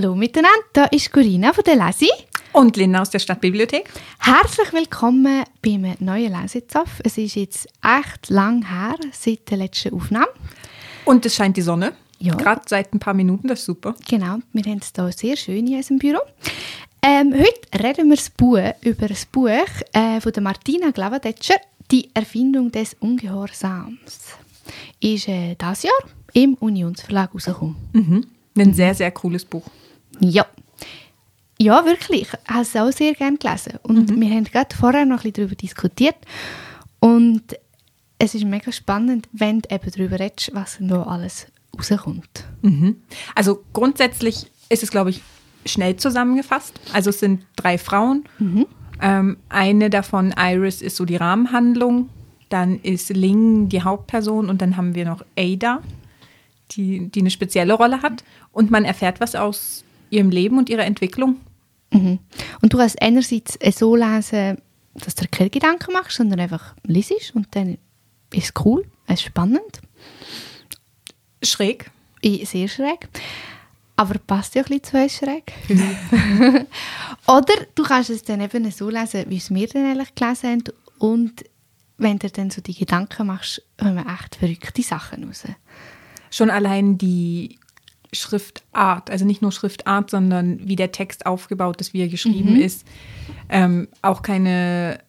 Hallo miteinander, da ist Corinna von der Lesi. Und Linda aus der Stadtbibliothek. Herzlich willkommen beim neuen Lesezapf. Es ist jetzt echt lang her seit der letzten Aufnahme. Und es scheint die Sonne. Ja. Gerade seit ein paar Minuten, das ist super. Genau, wir haben es hier sehr schön in unserem Büro. Ähm, heute reden wir das Buch, über das Buch äh, von der Martina Glavadetscher, «Die Erfindung des Ungehorsams». Ist äh, dieses Jahr im Unionsverlag rausgekommen. Mhm. Ein sehr, sehr cooles Buch. Ja. Ja, wirklich. Ich habe es auch sehr gerne gelesen. Und wir haben gerade vorher noch ein bisschen darüber diskutiert. Und es ist mega spannend, wenn du eben darüber redest, was da alles rauskommt. Mhm. Also grundsätzlich ist es, glaube ich, schnell zusammengefasst. Also es sind drei Frauen. Ähm, eine davon, Iris, ist so die Rahmenhandlung. Dann ist Ling die Hauptperson und dann haben wir noch Ada, die, die eine spezielle Rolle hat. Und man erfährt was aus ihrem Leben und ihrer Entwicklung. Mhm. Und du kannst einerseits äh, so lesen, dass du dir keine Gedanken machst, sondern einfach liest und dann ist es cool, es ist spannend, Schräg. sehr schräg. Aber passt ja ein bisschen zu uns schräg. Oder du kannst es dann eben so lesen, wie es wir dann eigentlich gelesen haben. Und wenn du dann so die Gedanken machst, kommen echt verrückte Sachen raus. Schon allein die Schriftart, also nicht nur Schriftart, sondern wie der Text aufgebaut ist, wie er geschrieben ist. Ähm, auch keine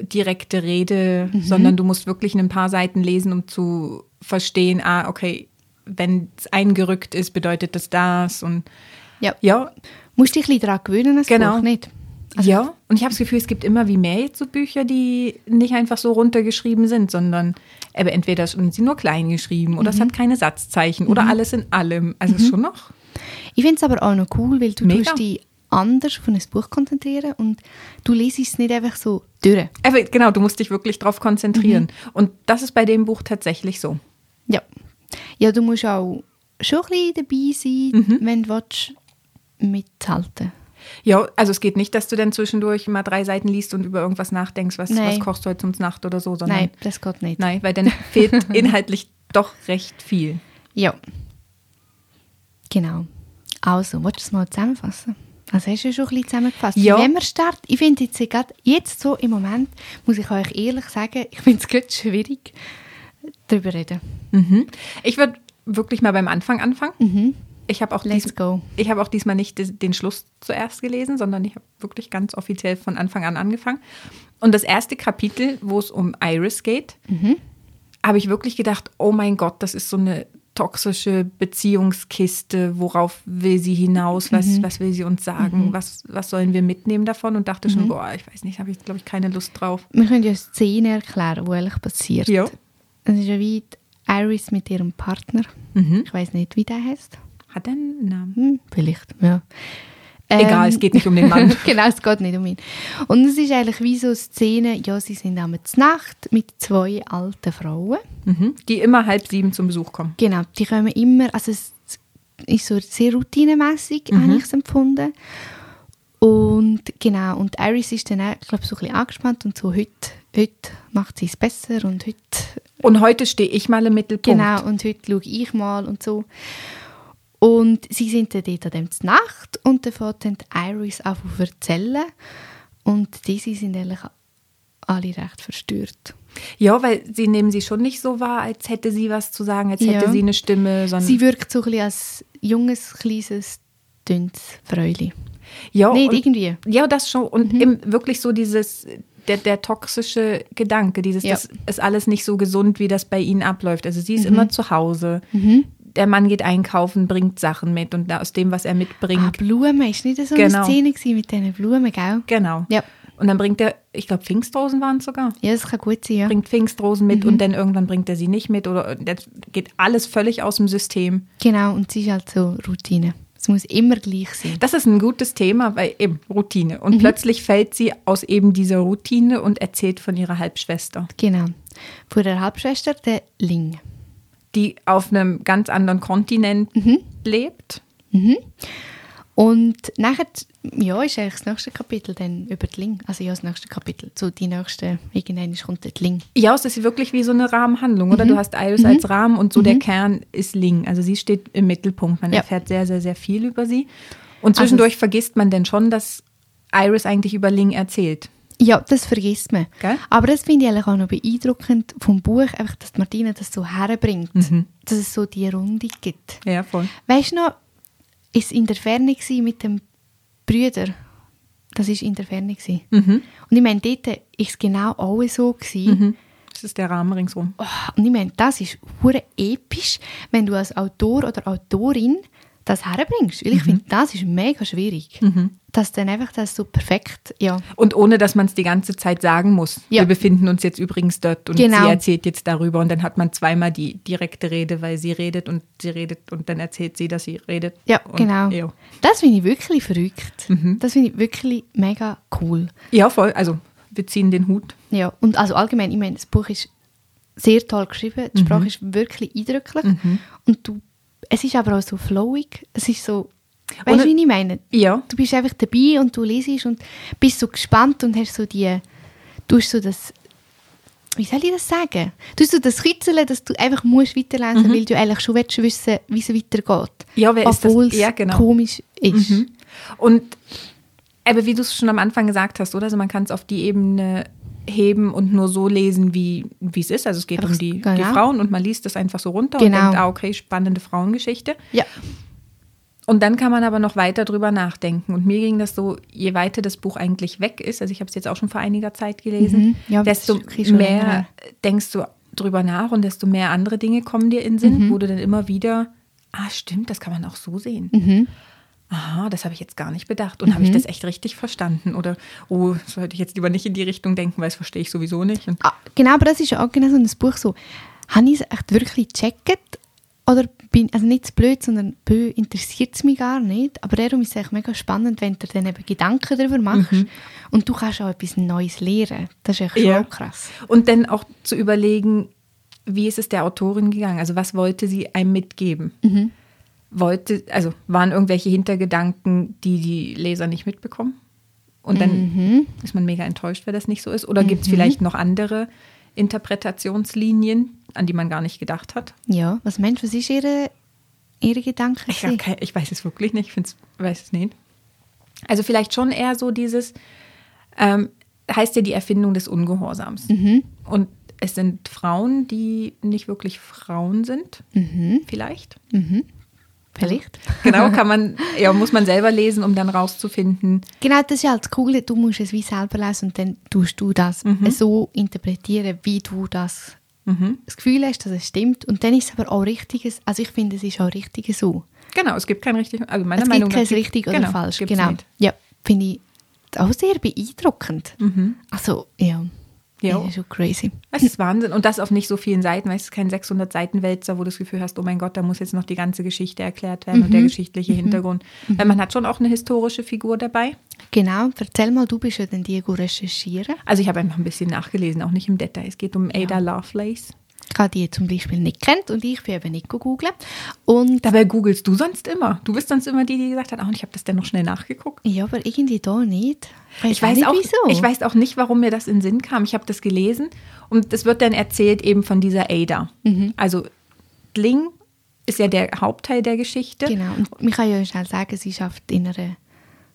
direkte Rede, sondern du musst wirklich ein paar Seiten lesen, um zu verstehen, ah, okay, wenn es eingerückt ist, bedeutet das das und Ja. ja, Musst dich ein bisschen daran gewöhnen, das Genau. Buch nicht. Ja. Und ich habe das Gefühl, es gibt immer wie mehr jetzt so Bücher, die nicht einfach so runtergeschrieben sind, sondern eben entweder sind sie nur klein geschrieben oder es hat keine Satzzeichen oder alles in allem. Also schon noch. Ich finde es aber auch noch cool, weil du Mega. tust dich anders auf ein Buch konzentrieren und du liest es nicht einfach so durch. Aber genau, du musst dich wirklich darauf konzentrieren. Und das ist bei dem Buch tatsächlich so. Ja. Ja, du musst auch schon ein bisschen dabei sein, wenn du willst, mithalten Ja, also es geht nicht, dass du dann zwischendurch mal drei Seiten liest und über irgendwas nachdenkst, was, was kochst du heute zum Nacht oder so, sondern Nein, das geht nicht. nein, weil dann fehlt inhaltlich doch recht viel. Ja. Genau. Also, willst du es mal zusammenfassen? Also hast du schon ein bisschen zusammengefasst. Ja. Wenn wir starten, ich finde jetzt, gerade jetzt so im Moment, muss ich euch ehrlich sagen, ich finde es gerade schwierig, darüber zu reden. Mhm. Ich würde wirklich mal beim Anfang anfangen. Ich habe auch, dies, ich habe auch diesmal nicht den Schluss zuerst gelesen, sondern ich habe wirklich ganz offiziell von Anfang an angefangen. Und das erste Kapitel, wo es um Iris geht, habe ich wirklich gedacht, oh mein Gott, das ist so eine toxische Beziehungskiste, worauf will sie hinaus, was, was will sie uns sagen, was, was sollen wir mitnehmen davon und dachte schon, boah, ich weiß nicht, habe ich glaube ich keine Lust drauf. Wir können ja eine Szene erklären, die eigentlich passiert. Ja. Es ist ja wie Iris mit ihrem Partner. Mhm. Ich weiß nicht, wie der heißt. Hat er einen Namen? Hm, vielleicht, ja. Egal, Ähm, es geht nicht um den Mann. genau, es geht nicht um ihn. Und es ist eigentlich wie so eine Szene, ja, sie sind am Nacht mit zwei alten Frauen. Mhm. Die immer halb sieben zum Besuch kommen. Genau, die kommen immer, also es ist so sehr routinemässig, Mhm. habe ich es empfunden. Und genau, und Iris ist dann auch, ich glaube, so ein bisschen angespannt und so, heute, heute macht sie es besser und heute Und heute stehe ich mal im Mittelpunkt. Genau, und heute schaue ich mal und so. Und sie sind dann dort an dem Nacht und dann fängt dann Iris an zu erzählen. Und diese sind eigentlich alle recht verstört. Ja, weil sie nehmen sie schon nicht so wahr, als hätte sie was zu sagen, als Ja. hätte sie eine Stimme, sondern Sie wirkt so ein bisschen als junges, kleines, dünnes Fräulein. ja, Nicht und, irgendwie. ja, das schon und eben wirklich so dieses der, der toxische Gedanke, dieses Ja. das ist alles nicht so gesund, wie das bei ihnen abläuft. Also sie ist immer zu Hause. Mhm. Der Mann geht einkaufen, bringt Sachen mit und aus dem, was er Ah, mitbringt, Blumen, ist nicht so Genau. eine Szene gewesen mit diesen Blumen, gell? genau. Ja. Und dann bringt er, ich glaube, Pfingstrosen waren es sogar. Ja, das kann gut sein, ja. Bringt Pfingstrosen mit und dann irgendwann bringt er sie nicht mit oder das geht alles völlig aus dem System. Genau, und sie ist halt so Routine. Es muss immer gleich sein. Das ist ein gutes Thema, weil eben Routine. Mhm. Und plötzlich fällt sie aus eben dieser Routine und erzählt von ihrer Halbschwester, Genau. Von der Halbschwester, der Ling. Die auf einem ganz anderen Kontinent Mhm. lebt. Und nachher, ja, ist eigentlich das nächste Kapitel dann über die Ling. Also ja, das nächste Kapitel. So die nächste, irgendwann kommt die Ling. Ja, es ist wirklich wie so eine Rahmenhandlung, Mhm. oder? Du hast Iris als Rahmen und so der Kern ist Ling. Also sie steht im Mittelpunkt. Man Ja. erfährt sehr, sehr, sehr viel über sie. Und zwischendurch vergisst man dann schon, dass Iris eigentlich über Ling erzählt. Ja, das vergisst man. Gell? Aber das finde ich eigentlich auch noch beeindruckend vom Buch, einfach, dass Martina das so herbringt. Mhm. Dass es so die Runde gibt. Ja, voll. Weißt du noch, ist in der Ferne mit dem Brüder? Das ist in der Ferne. Mhm. Und ich meine, dort war es genau auch so. Gewesen. Mhm. Das ist der Rahmen ringsrum. Oh, und ich meine, das ist hure episch, wenn du als Autor oder Autorin das herbringst. Mhm. Weil ich finde, das ist mega schwierig. Dass dann einfach das so perfekt, ja. Und ohne, dass man es die ganze Zeit sagen muss. Ja. Wir befinden uns jetzt übrigens dort und Genau. sie erzählt jetzt darüber. Und dann hat man zweimal die direkte Rede, weil sie redet und sie redet und dann erzählt sie, dass sie redet. Ja, und, genau. Ja. Das finde ich wirklich verrückt. Mhm. Das finde ich wirklich mega cool. ja, voll. Also, wir ziehen den Hut. Ja, und also allgemein, ich meine, das Buch ist sehr toll geschrieben, die Sprache ist wirklich eindrücklich und du, es ist aber auch so flowig, es ist so, weißt du, wie ich meine? Ja. Du bist einfach dabei und du lesest und bist so gespannt und hast so die, du hast so das, wie soll ich das sagen? Du hast so das Kitzeln, dass du einfach musst weiterlesen, weil du eigentlich schon willst wissen, wie es weitergeht. Mhm. Ja, das? Obwohl es Ja, genau. komisch ist. Mhm. Und aber wie du es schon am Anfang gesagt hast, oder? Also man kann es auf die Ebene heben und nur so lesen, wie wie es ist. Also es geht um die, genau. die Frauen und man liest das einfach so runter und Genau. denkt, ah, okay, spannende Frauengeschichte. Ja. Und dann kann man aber noch weiter drüber nachdenken. Und mir ging das so, je weiter das Buch eigentlich weg ist, also ich habe es jetzt auch schon vor einiger Zeit gelesen, Mhm. Ja, desto mehr denkst du drüber nach und desto mehr andere Dinge kommen dir in den Sinn, Mhm. wo du dann immer wieder, ah stimmt, das kann man auch so sehen. Mhm. Aha, das habe ich jetzt gar nicht bedacht. Und habe ich das echt richtig verstanden? Oder, oh, sollte ich jetzt lieber nicht in die Richtung denken, weil das verstehe ich sowieso nicht. Und Ah, genau, aber das ist auch genau so ein Buch so. Habe ich es echt wirklich gecheckt? Oder bin, also nicht zu blöd, sondern bö, interessiert es mich gar nicht. Aber darum ist es echt mega spannend, wenn du dann eben Gedanken darüber machst. Und du kannst auch etwas Neues lernen. Das ist echt schon Ja. auch krass. Und dann auch zu überlegen, wie ist es der Autorin gegangen? Also was wollte sie einem mitgeben? Wollte, also waren irgendwelche Hintergedanken, die die Leser nicht mitbekommen? Und dann ist man mega enttäuscht, wenn das nicht so ist. Oder gibt es vielleicht noch andere Interpretationslinien, an die man gar nicht gedacht hat? Ja, was meinst du, was ist ihre, ihre Gedanke? Ich, kein, ich weiß es wirklich nicht. Ich weiß es nicht. Also vielleicht schon eher so dieses, ähm, heißt ja die Erfindung des Ungehorsams. Und es sind Frauen, die nicht wirklich Frauen sind, vielleicht. Vielleicht. Genau, kann man, ja, muss man selber lesen, um dann rauszufinden. Genau, das ist ja das Coole. Du musst es wie selber lesen und dann tust du das so interpretieren, wie du das, das Gefühl hast, dass es stimmt. Und dann ist es aber auch richtiges, also ich finde, es ist auch richtig so. Genau, es gibt kein richtig, also meiner es Meinung gibt nach. kein richtig oder genau, falsch. Genau. nicht. Ja, finde ich auch sehr beeindruckend. Also, ja. Ja. Das ist schon crazy. Es ist Wahnsinn. Und das auf nicht so vielen Seiten, weil es ist kein 600-Seiten-Wälzer, wo du das Gefühl hast, oh mein Gott, da muss jetzt noch die ganze Geschichte erklärt werden und der geschichtliche Hintergrund. Weil man hat schon auch eine historische Figur dabei. Genau, erzähl mal, du bist ja dann die go recherchieren. Also ich habe einfach ein bisschen nachgelesen, auch nicht im Detail. Es geht um Ada Lovelace. Ich habe die zum Beispiel nicht kennt und ich bin eben nicht googeln. Und Dabei googelst du sonst immer. Du bist sonst immer die, die gesagt hat, oh, ich habe das dann noch schnell nachgeguckt. ja, aber irgendwie da nicht. Ich weiß, nicht, auch, wieso. ich weiß auch nicht, warum mir das in den Sinn kam. Ich habe das gelesen und es wird dann erzählt eben von dieser Ada. Mhm. Also Ling ist ja der Hauptteil der Geschichte. Genau, und man kann ja schnell sagen, sie schafft in einer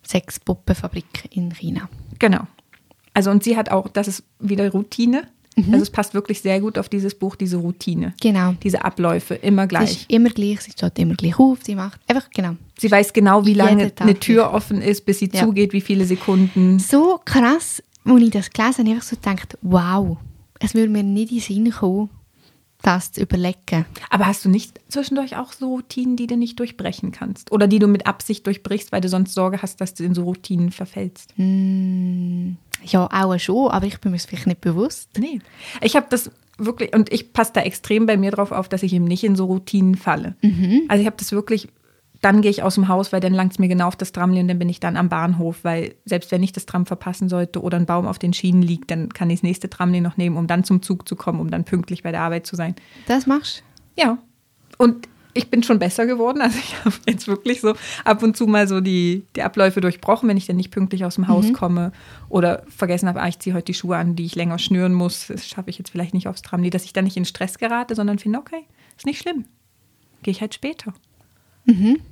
Sexpuppenfabrik in China. Genau. Also und sie hat auch, das ist wieder Routine. Also es passt wirklich sehr gut auf dieses Buch, diese Routine. Genau. Diese Abläufe, immer Sie gleich. ist immer gleich, sie steht immer gleich auf, sie macht einfach, genau. Sie weiß genau, wie lange eine Tür offen ist, bis sie Ja. zugeht, wie viele Sekunden. So krass, als ich das gelesen habe, ich so gedacht, wow, es würde mir nicht in den Sinn kommen, das zu überlegen. Aber hast du nicht zwischendurch auch so Routinen, die du nicht durchbrechen kannst? Oder die du mit Absicht durchbrichst, weil du sonst Sorge hast, dass du in so Routinen verfällst? Ja, auch schon, aber ich bin mir es vielleicht nicht bewusst. Nee. Ich habe das wirklich, und ich passe da extrem bei mir drauf auf, dass ich eben nicht in so Routinen falle. Also ich habe das wirklich, dann gehe ich aus dem Haus, weil dann langt es mir genau auf das Tramli und dann bin ich dann am Bahnhof, weil selbst wenn ich das Tram verpassen sollte oder ein Baum auf den Schienen liegt, dann kann ich das nächste Tramli noch nehmen, um dann zum Zug zu kommen, um dann pünktlich bei der Arbeit zu sein. Das machst Ja. Und ich bin schon besser geworden. Also ich habe jetzt wirklich so ab und zu mal so die, die Abläufe durchbrochen, wenn ich dann nicht pünktlich aus dem Haus komme oder vergessen habe, ah, ich ziehe heute die Schuhe an, die ich länger schnüren muss. Das schaffe ich jetzt vielleicht nicht aufs Tramli, dass ich dann nicht in Stress gerate, sondern finde, okay, ist nicht schlimm. Gehe ich halt später.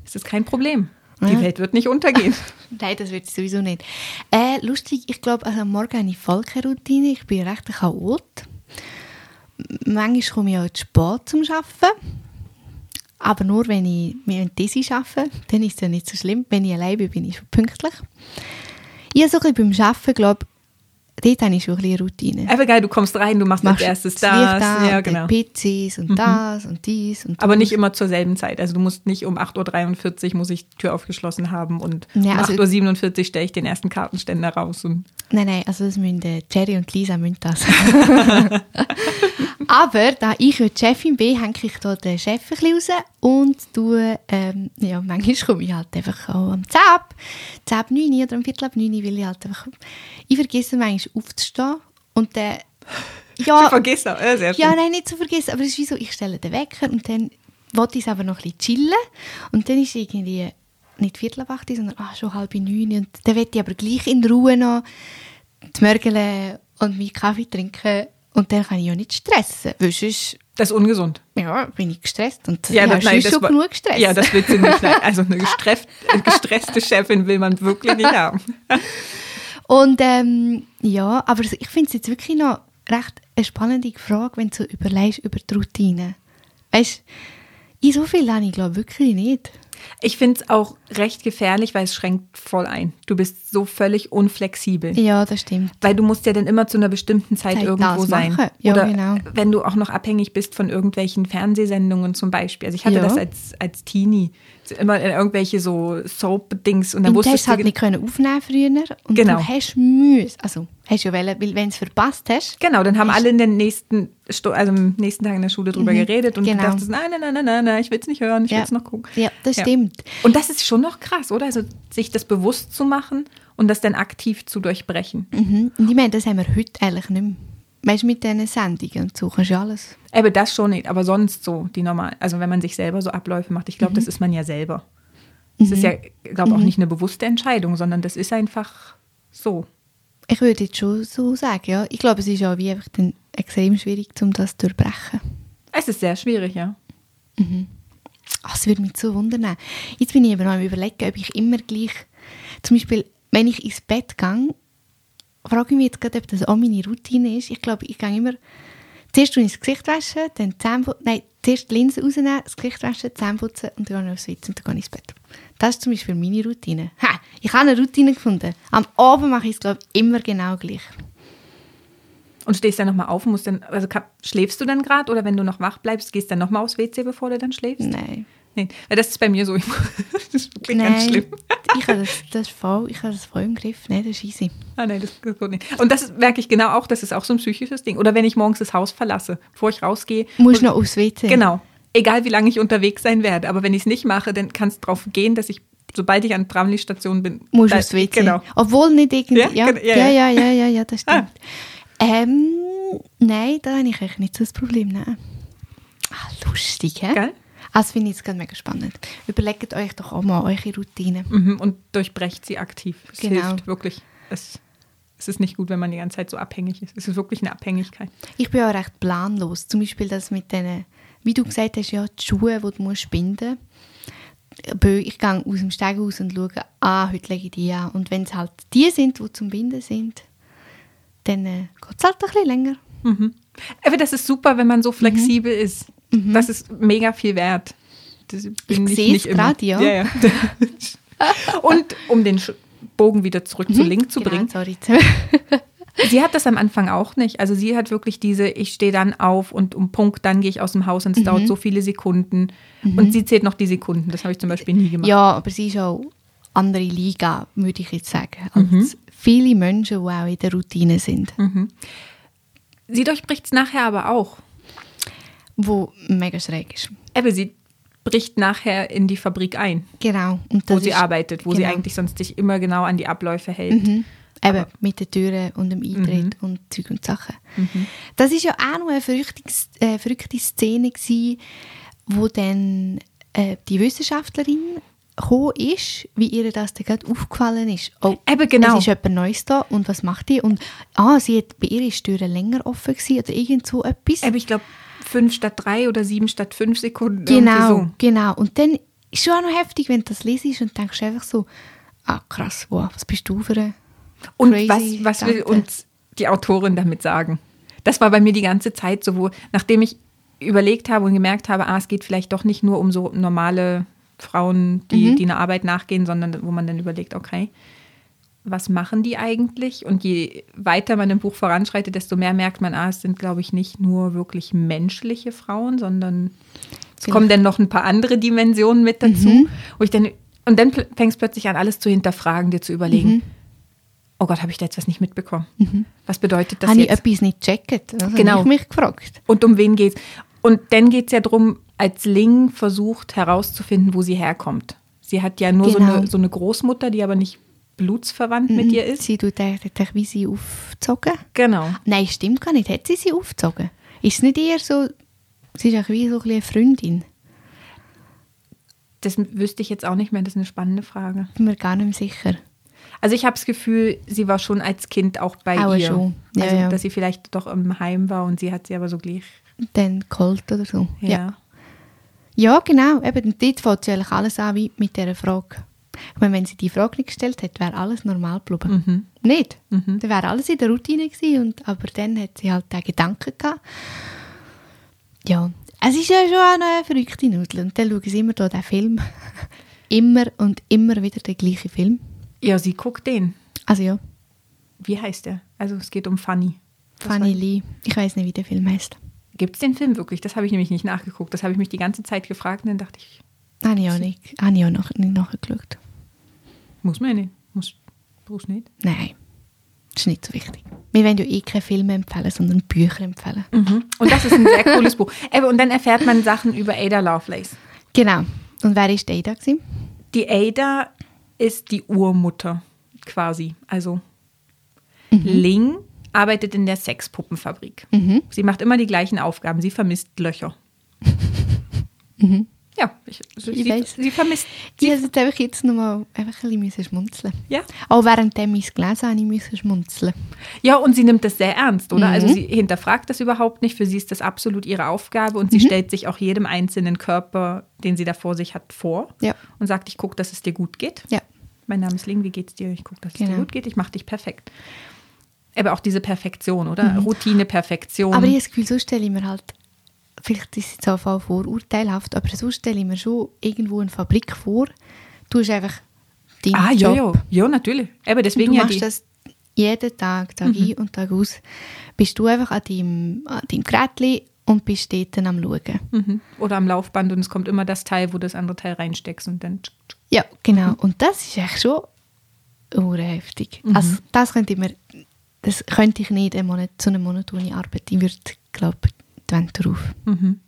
Es ist kein Problem. Die Ja. Welt wird nicht untergehen. Nein, das wird sowieso nicht. Äh, lustig, ich glaube, also am Morgen habe ich voll keine Routine. Ich bin recht Chaot. Manchmal komme ich auch zu spät zum Arbeiten. Aber nur, wenn ich mit Desi arbeite, dann ist es ja nicht so schlimm. Wenn ich allein bin, bin ich schon pünktlich. Ich habe so ein bisschen beim Arbeiten, glaube dort habe ich schon ein bisschen Routine. Einfach geil, du kommst rein, du machst als erstes das. Licht an, ja, und genau. PCs und das und dies und Aber das. nicht immer zur selben Zeit. Also du musst nicht um 8.43 Uhr muss ich die Tür aufgeschlossen haben und Ja, um also- 8.47 Uhr stelle ich den ersten Kartenständer raus. Und Nein, nein, also das müssen äh, Jerry und Lisa müssen das. Aber da ich ja die Chefin bin, hänge ich da den Chef ein bisschen raus und tue, ähm, ja, manchmal komme ich halt einfach auch am 10 ab, 10 ab 9 oder am Viertel ab 9, weil ich halt einfach, ich vergesse manchmal aufzustehen und dann, ich ja, vergesse auch. Ja, sehr schön. ja, nein, nicht zu vergessen, aber es ist wie so, ich stelle den Wecker und dann wollte ich es aber noch ein bisschen chillen und dann ist irgendwie nicht Viertel ab 8, sondern ah, schon halb neun und dann will ich aber gleich in Ruhe noch die Mörgele und meinen Kaffee trinken und dann kann ich ja nicht stressen, weil sonst Das ist ungesund. ja, bin ich gestresst und Ja, ich das, habe nein, das schon war- genug Stress. Ja, das willst du nicht. Nein, also eine gestresst, eine gestresste Chefin will man wirklich nicht haben. Und ähm, ja, aber ich finde es jetzt wirklich noch recht eine spannende Frage, wenn du so überlegst über die Routine. Weißt du, so viel habe ich glaube wirklich nicht. Ich finde es auch recht gefährlich, weil es schränkt voll ein. Du bist so völlig unflexibel. Ja, das stimmt. Weil du musst ja dann immer zu einer bestimmten Zeit, Zeit irgendwo sein. Ja, Oder genau. wenn du auch noch abhängig bist von irgendwelchen Fernsehsendungen zum Beispiel. Also ich hatte Ja. das als, als Teenie. Immer in irgendwelche so Soap-Dings und dann Und du hast du... halt nicht können aufnehmen früher und Genau. du hast Mühe. Also, hast ja wollen, weil wenn du es verpasst hast, Genau, dann haben alle in den nächsten, Sto also im nächsten Tag in der Schule drüber Mhm, geredet und genau. du dachtest, nein, nein, nein, nein, nein, nein, ich will es nicht hören, ich Ja. will es noch gucken. Ja, das stimmt. Und das ist schon noch krass, oder? Also sich das bewusst zu machen und das dann aktiv zu durchbrechen. mhm. und ich meine, das haben wir heute eigentlich nicht mehr. Weißt du, mit diesen Sendungen und so kannst du alles. Aber das schon nicht, aber sonst so, die normal, also wenn man sich selber so Abläufe macht, ich glaube, Mhm. das ist man ja selber. Das ist ja, glaube auch nicht eine bewusste Entscheidung, sondern das ist einfach so. Ich würde jetzt schon so sagen, ja. Ich glaube, es ist auch wie einfach dann extrem schwierig, um das zu durchbrechen. Es ist sehr schwierig, ja. Ach, das würde mich so wundern. Jetzt bin ich aber noch am überlegen, ob ich immer gleich, zum Beispiel, wenn ich ins Bett gehe, frage ich mich jetzt gerade, ob das auch meine Routine ist. Ich glaube, ich gehe immer, zuerst das Gesicht waschen, dann die Zähne nein, zuerst die Linse rausnehmen, das Gesicht waschen, die Zähne putzen und dann gehe ich aufs Witz und dann gehe ich ins Bett. Das ist zum Beispiel meine Routine. Ha, ich habe eine Routine gefunden. Am Abend mache ich es, glaube ich, immer genau gleich. Und stehst dann nochmal auf und musst dann, also schläfst du dann gerade oder wenn du noch wach bleibst, gehst dann nochmal aufs WC, bevor du dann schläfst? Nein. Weil das ist bei mir so. Das ist wirklich ganz Nein, schlimm. ich habe das, das, voll, ich habe das voll im Griff. Nein, das ist easy. Ah, nein, das, das geht nicht. Und das merke ich genau auch, das ist auch so ein psychisches Ding. Oder wenn ich morgens das Haus verlasse, bevor ich rausgehe. Muss noch aufs WC. Genau. Egal wie lange ich unterwegs sein werde. Aber wenn ich es nicht mache, dann kann es darauf gehen, dass ich, sobald ich an Tramli-Station bin, Muss aufs WC. Genau. Obwohl nicht irgendwie. Ja, Ja, genau, ja, ja, ja, ja. ja, das stimmt. Ähm, nein, da habe ich eigentlich nicht so das Problem. Nein. Ah, lustig, hä? Gell? Das finde ich jetzt gerade mega spannend. Überlegt euch doch auch mal eure Routine. Mhm, und durchbrecht sie aktiv. Es Genau. hilft wirklich. Es, es ist nicht gut, wenn man die ganze Zeit so abhängig ist. Es ist wirklich eine Abhängigkeit. Ich bin auch recht planlos. Zum Beispiel das mit denen, wie du gesagt hast, ja, die Schuhe, die du musst binden musst. Ich gehe aus dem Steg raus und schaue, ah, heute lege ich die an. Und wenn es halt die sind, die zum Binden sind, dann äh, geht es halt ein bisschen länger. Aber das ist super, wenn man so flexibel ist. Das ist mega viel wert. Das bin Ich sehe es immer. gerade, ja. ja. Und um den Bogen wieder zurück zu Link zu Genau, bringen. sorry. Sie hat das am Anfang auch nicht. Also sie hat wirklich diese, ich stehe dann auf und um Punkt, dann gehe ich aus dem Haus und es Mhm. dauert so viele Sekunden. Und sie zählt noch die Sekunden. Das habe ich zum Beispiel nie gemacht. Ja, aber sie ist auch andere Liga, würde ich jetzt sagen, als Mhm. viele Menschen, die auch in der Routine sind, Sie durchbricht es nachher aber auch. Wo mega schräg ist. Aber sie bricht nachher in die Fabrik ein, Genau. Wo sie ist, arbeitet, wo sie genau. eigentlich sonst sich immer genau an die Abläufe hält. Mhm. Eben, mit den Türen und dem Eintritt und Zeug und Sachen. Das ist ja auch noch eine verrückte, äh, verrückte Szene gewesen, wo dann äh, die Wissenschaftlerin gekommen ist, wie ihr das dann gerade aufgefallen ist. Oh, Eben, genau. Es ist etwas Neues da und was macht die? Und ah, sie hat bei ihr ist die Türe länger offen gewesen oder irgend so etwas. Aber ich glaube, fünf statt drei oder sieben statt fünf Sekunden. Genau, So. genau. Und dann ist schon auch noch heftig, wenn du das lesest und denkst einfach so, ah krass, wow, was bist du für ein Und crazy was, was will uns die Autorin damit sagen? Das war bei mir die ganze Zeit so, wo, nachdem ich überlegt habe und gemerkt habe, ah, es geht vielleicht doch nicht nur um so normale Frauen, die, Mhm. die einer Arbeit nachgehen, sondern wo man dann überlegt, okay, was machen die eigentlich? Und je weiter man im Buch voranschreitet, desto mehr merkt man, ah, es sind, glaube ich, nicht nur wirklich menschliche Frauen, sondern es Genau. kommen dann noch ein paar andere Dimensionen mit dazu. Mhm. Wo ich dann, und dann fängst plötzlich an, alles zu hinterfragen, dir zu überlegen, Mhm. oh Gott, habe ich da jetzt was nicht mitbekommen? Was bedeutet das Habe ich etwas nicht gecheckt? Also Genau. Habe ich mich gefragt. Und um wen geht's? Und dann geht es ja darum, als Ling versucht herauszufinden, wo sie herkommt. Sie hat ja nur so, Genau. eine, so eine Großmutter, die aber nicht blutsverwandt mit ihr ist. Sie tut eigentlich wie sie aufgezogen. Genau. Nein, stimmt gar nicht. Hat sie sie aufgezogen? Ist es nicht eher so, sie ist auch wie so eine Freundin? Das wüsste ich jetzt auch nicht mehr, das ist eine spannende Frage. Bin mir gar nicht sicher. Also ich habe das Gefühl, sie war schon als Kind auch bei Auch ihr. schon. Ja, also, ja. dass sie vielleicht doch im Heim war und sie hat sie aber so gleich. Dann geholt oder so. Ja. Ja, ja genau. Eben, und dort fängt sie eigentlich alles an wie mit dieser Frage. Ich meine, wenn sie die Frage nicht gestellt hätte, wäre alles normal geblieben. Mhm. Nicht? Dann wäre alles in der Routine gewesen. Und, aber dann hat sie halt den Gedanken gehabt. Ja, es ist ja schon eine verrückte Nudel. Und dann schauen sie immer hier den Film. immer und immer wieder den gleichen Film. Ja, sie guckt den. Also ja, Wie heißt der? Also es geht um Fanny. Fanny Lee. Ich weiß nicht, wie der Film heißt. Gibt es den Film wirklich? Das habe ich nämlich nicht nachgeguckt. Das habe ich mich die ganze Zeit gefragt und dann dachte ich, Habe ich auch nicht, habe ich auch noch nicht nachgeschaut. muss man ja nicht. Muss, brauchst nicht. Nein, das ist nicht so wichtig. Wir wollen ja eh keine Filme empfehlen, sondern Bücher empfehlen. Und das ist ein sehr cooles Buch. Und dann erfährt man Sachen über Ada Lovelace. Genau. Und wer ist Ada gewesen? Die Ada ist die Urmutter quasi. Also Mhm. Ling arbeitet in der Sexpuppenfabrik. Mhm. Sie macht immer die gleichen Aufgaben. Sie vermisst Löcher. Ja, ich, Mhm. Ich sie, weiß. sie vermisst. Ich musste jetzt einfach jetzt nochmal einfach ein bisschen schmunzeln. Ja. Auch während ich es gelesen habe, ich musste schmunzeln. Ja, und sie nimmt das sehr ernst, oder? Mhm. Also sie hinterfragt das überhaupt nicht. Für sie ist das absolut ihre Aufgabe und sie Mhm. stellt sich auch jedem einzelnen Körper, den sie da vor sich hat, vor Ja. und sagt, ich gucke, dass es dir gut geht. Ja. Mein Name ist Ling, wie geht's dir? Ich gucke, dass es dir Genau. gut geht. Ich mache dich perfekt. Aber auch diese Perfektion, oder? Routine, Perfektion. Mhm. Aber ich habe das Gefühl, so stelle ich mir halt, vielleicht ist es jetzt auch vorurteilhaft, aber so stelle ich mir schon irgendwo eine Fabrik vor. Du hast einfach deinen ah, ja, Job. ja. Ja, natürlich. Aber Und deswegen du ja machst die. das jeden Tag, Tag ein und Tag aus. Bist du einfach an deinem, an deinem Gerät und bist dort am Schauen. Mhm. Oder am Laufband und es kommt immer das Teil, wo du das andere Teil reinsteckst und dann. Ja, genau. Und das ist echt schon urheftig. Also das könnte ich mir, das könnte ich nicht eine Monat, so eine monotone Arbeit. Ich würde, glaube ich, die Wand drauf. Mhm.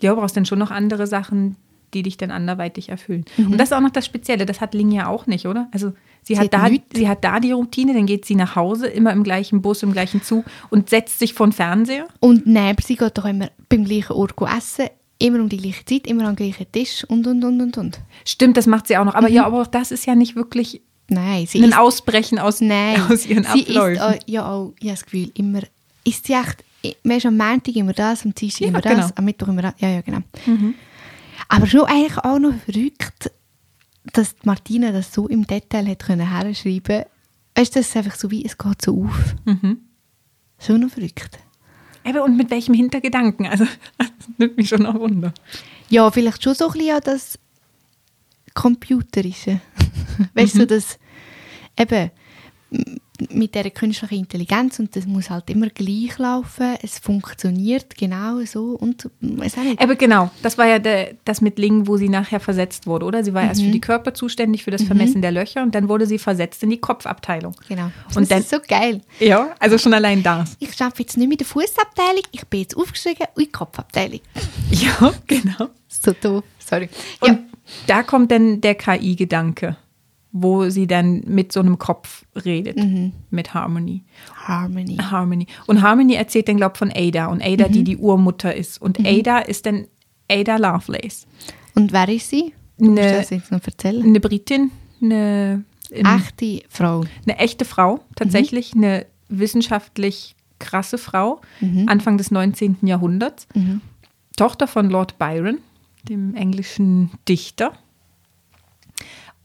Ja, du brauchst dann schon noch andere Sachen, die dich dann anderweitig erfüllen. Mhm. Und das ist auch noch das Spezielle, das hat Ling ja auch nicht, oder? Also sie, Sie hat, da, nichts. sie hat da die Routine, dann geht sie nach Hause, immer im gleichen Bus, im gleichen Zug und setzt sich vor den Fernseher. Und neben sie geht doch immer beim gleichen Ort essen, immer um die gleiche Zeit, immer am gleichen Tisch und, und, und, und, und. Stimmt, das macht sie auch noch. Aber ja, aber auch das ist ja nicht wirklich Nein, sie ein isst, Ausbrechen aus, nein, aus ihren sie Abläufen. auch, ja auch, ich habe das Gefühl, immer, isst sie echt, man ist am Montag immer das, am Dienstag Ja, immer das, genau. am Mittwoch immer das, ja, ja, genau. Aber schon eigentlich auch noch verrückt, dass Martina das so im Detail hat können herschreiben. Du, das ist einfach so wie, es geht so auf. Mhm. Schon noch verrückt. Eben, und mit welchem Hintergedanken? Also, das nimmt mich schon noch Wunder. Ja, vielleicht schon so ein bisschen an das Computerische. weißt du, das eben mit dieser künstlichen Intelligenz und das muss halt immer gleich laufen, es funktioniert genau so und auch nicht. Aber genau, das war ja der, das mit Ling, wo sie nachher versetzt wurde, oder? Sie war erst Mhm. für die Körper zuständig, für das Vermessen der Löcher und dann wurde sie versetzt in die Kopfabteilung. Genau. Und das dann- ist so geil. Ja, also schon allein das. Ich arbeite jetzt nicht mit der Fußabteilung, ich bin jetzt aufgestiegen in die Kopfabteilung. Ja, genau. So doof. Sorry. Und Ja. da kommt dann der KI-Gedanke, wo sie dann mit so einem Kopf redet, Mhm. mit Harmony. Harmony. Harmony. Und Harmony erzählt dann, glaube ich, von Ada und Ada, Mhm. die die Urmutter ist. Und Ada ist dann Ada Lovelace. Und wer ist sie? Du Eine- das jetzt noch erzählen. Eine Britin, eine, in, Echte Frau. eine echte Frau, tatsächlich eine wissenschaftlich krasse Frau, Mhm. Anfang des 19. Jahrhunderts. Tochter von Lord Byron, dem englischen Dichter.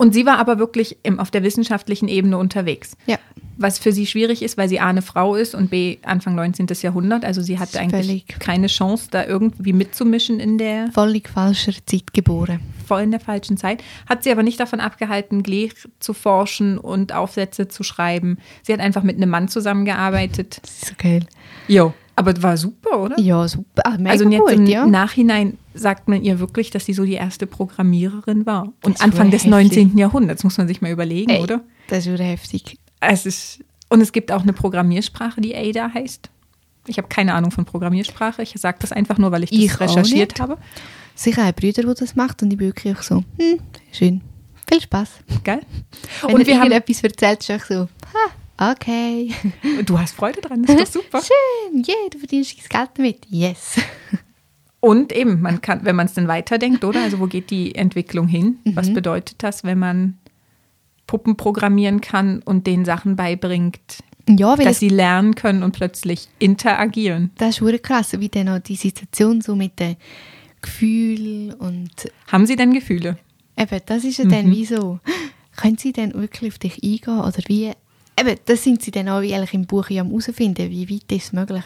Und sie war aber wirklich im, auf der wissenschaftlichen Ebene unterwegs. Ja. Was für sie schwierig ist, weil sie A eine Frau ist und B Anfang 19. Jahrhundert. Also sie hatte eigentlich Völlig. keine Chance, da irgendwie mitzumischen in der Völlig falscher Zeit geboren. voll in der falschen Zeit. Hat sie aber nicht davon abgehalten, Glee zu forschen und Aufsätze zu schreiben. Sie hat einfach mit einem Mann zusammengearbeitet. Das ist so geil. Jo, aber war super, oder? Ja, super. Mega also jetzt gut, im ja. Nachhinein sagt man ihr wirklich, dass sie so die erste Programmiererin war. Und Anfang des heftig. 19. Jahrhunderts, muss man sich mal überlegen, Ey, oder? Das ist wieder heftig. Es ist, und es gibt auch eine Programmiersprache, die Ada heißt. Ich habe keine Ahnung von Programmiersprache. Ich sage das einfach nur, weil ich das Ich recherchiert habe. Sicher ein Bruder, der das macht und ich bin wirklich auch so, hm, schön. Viel Spaß. Geil. Wenn und wir haben, irgendetwas erzählt, ist so, ha, okay. du hast Freude dran, das ist doch super. Schön, yeah, du verdienst das Geld damit. Yes. Und eben, man kann, wenn man es dann weiterdenkt, oder? Also wo geht die Entwicklung hin? Mhm. Was bedeutet das, wenn man Puppen programmieren kann und denen Sachen beibringt, Ja, dass es, sie lernen können und plötzlich interagieren? das ist verdammt krass, wie dann auch die Situation so mit den Gefühlen und Haben sie denn Gefühle? eben, das ist ja Mhm. dann wie so, können sie dann wirklich auf dich eingehen oder wie, eben, das sind sie dann auch wie eigentlich im Buch ja am herausfinden, wie weit ist es möglich.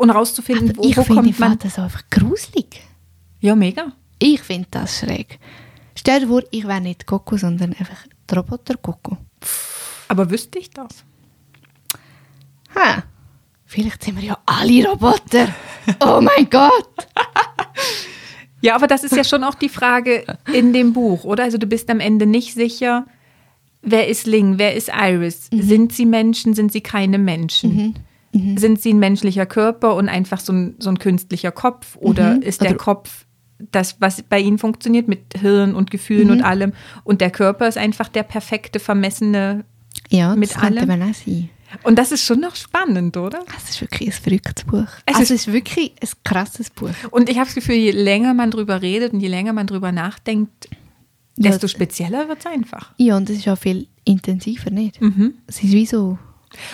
Und rauszufinden, Aber wo, ich wo finde kommt man. das einfach gruselig. Ja, mega. Ich finde das schräg. Stell dir vor, ich wäre nicht Coco, sondern einfach der Roboter Coco. Aber wüsste ich das? Ha, vielleicht sind wir ja alle Roboter. Oh mein Gott. Ja, aber das ist ja schon auch die Frage in dem Buch, oder? Also du bist am Ende nicht sicher, wer ist Ling, wer ist Iris? Mhm. Sind sie Menschen, sind sie keine Menschen? Sind sie ein menschlicher Körper und einfach so ein, so ein künstlicher Kopf? Oder Mhm. ist der Oder- Kopf das, was bei ihnen funktioniert mit Hirn und Gefühlen Mhm. und allem? Und der Körper ist einfach der perfekte, vermessene. Ja, Mit das allem? man auch sein. Und das ist schon noch spannend, oder? Es ist wirklich ein verrücktes Buch. Es also ist- es ist wirklich ein krasses Buch. Und ich habe das Gefühl, je länger man drüber redet und je länger man drüber nachdenkt, Ja, desto spezieller wird es einfach. Ja, und es ist auch viel intensiver, nicht? Mhm. Es ist wie so,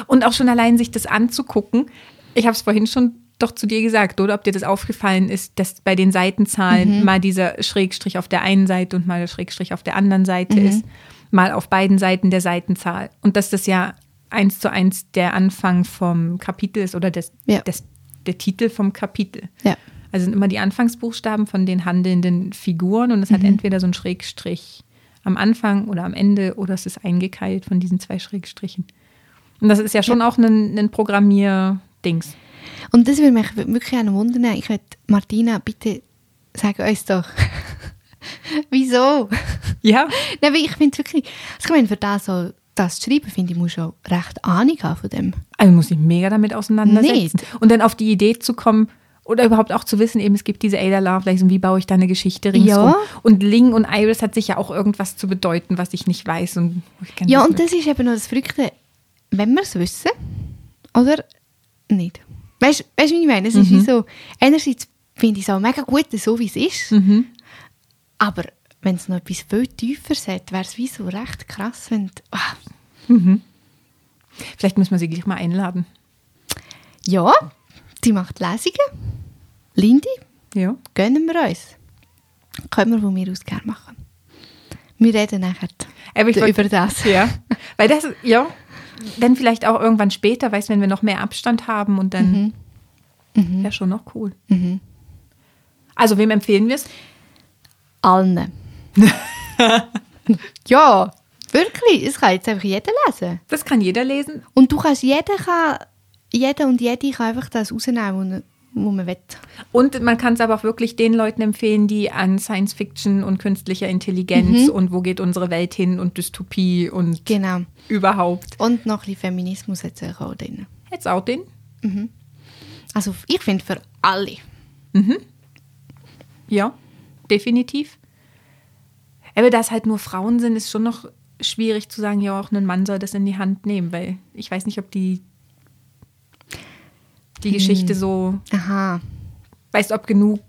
Und auch schon allein sich das anzugucken. Ich habe es vorhin schon doch zu dir gesagt, oder ob dir das aufgefallen ist, dass bei den Seitenzahlen mal dieser Schrägstrich auf der einen Seite und mal der Schrägstrich auf der anderen Seite ist, mal auf beiden Seiten der Seitenzahl. Und dass das ja eins zu eins der Anfang vom Kapitel ist oder des, Ja. des, der Titel vom Kapitel. ja. Also sind immer die Anfangsbuchstaben von den handelnden Figuren und es hat entweder so einen Schrägstrich am Anfang oder am Ende oder es ist eingekeilt von diesen zwei Schrägstrichen. Und das ist ja schon auch ein, ein Programmier-Dings. Und das würde mich wirklich auch wundern. Ich würde, Martina, bitte sag uns doch, wieso? Ja, Nein, weil ich finde wirklich, also ich meine, für das, so, das zu schreiben, finde ich, muss schon recht Ahnung haben von dem. also muss ich mega damit auseinandersetzen. Nicht. Und dann auf die Idee zu kommen oder überhaupt auch zu wissen, eben es gibt diese Ada Lovelace und wie baue ich da eine Geschichte ringsrum. Ja. Und Ling und Iris hat sich ja auch irgendwas zu bedeuten, was ich nicht weiß. Und ich Ja, und das ist eben noch das Verrückte, wenn wir es wissen oder nicht. Weißt du, wie ich meine? Es ist wie so, einerseits finde ich es auch mega gut, so wie es ist, aber wenn es noch etwas viel tiefer sagt, wäre es wie so recht krass, wenn, ah, Vielleicht müssen wir sie gleich mal einladen. ja, sie macht Lesungen, Lindy, Ja. gönnen wir uns. Können wir von mir aus gerne machen. Wir reden nachher über das. Ja, weil das, ja, dann vielleicht auch irgendwann später, weißt wenn wir noch mehr Abstand haben und dann wäre schon noch cool. Also, wem empfehlen wir es? Allen. ja, wirklich. Es kann jetzt einfach jeder lesen. Das kann jeder lesen. Und du kannst, jeder kann, jeder und jede kann einfach das rausnehmen, wo man will. Und man kann es aber auch wirklich den Leuten empfehlen, die an Science Fiction und künstlicher Intelligenz und wo geht unsere Welt hin und Dystopie und Genau. überhaupt. Und noch ein bisschen Feminismus es auch drin. Jetzt auch den. Also ich finde für alle. Ja, definitiv. Aber da es halt nur Frauen sind, ist schon noch schwierig zu sagen, ja, auch ein Mann soll das in die Hand nehmen, weil ich weiß nicht, ob die, die Geschichte so, Aha. weißt ob genug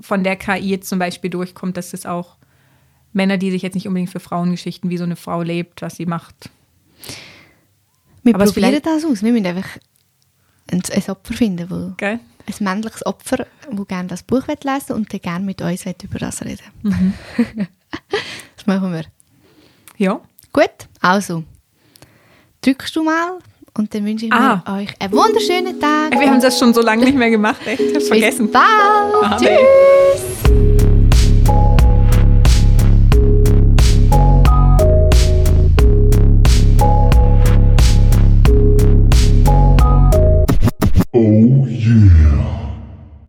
von der KI jetzt zum Beispiel durchkommt, dass es auch Männer, die sich jetzt nicht unbedingt für Frauengeschichten, wie so eine Frau lebt, was sie macht. Wir Aber probieren das aus. Wir müssen einfach ein, ein Opfer finden, wo, Gell? ein männliches Opfer, das gerne das Buch lesen will und dann gerne mit uns über das reden Mhm. Das machen wir. Ja. Gut, also drückst du mal und dann wünsche ich Ah. euch einen wunderschönen Tag. Wir haben das schon so lange nicht mehr gemacht, echt. Ich hab's Bis vergessen. bald. Ade. Tschüss.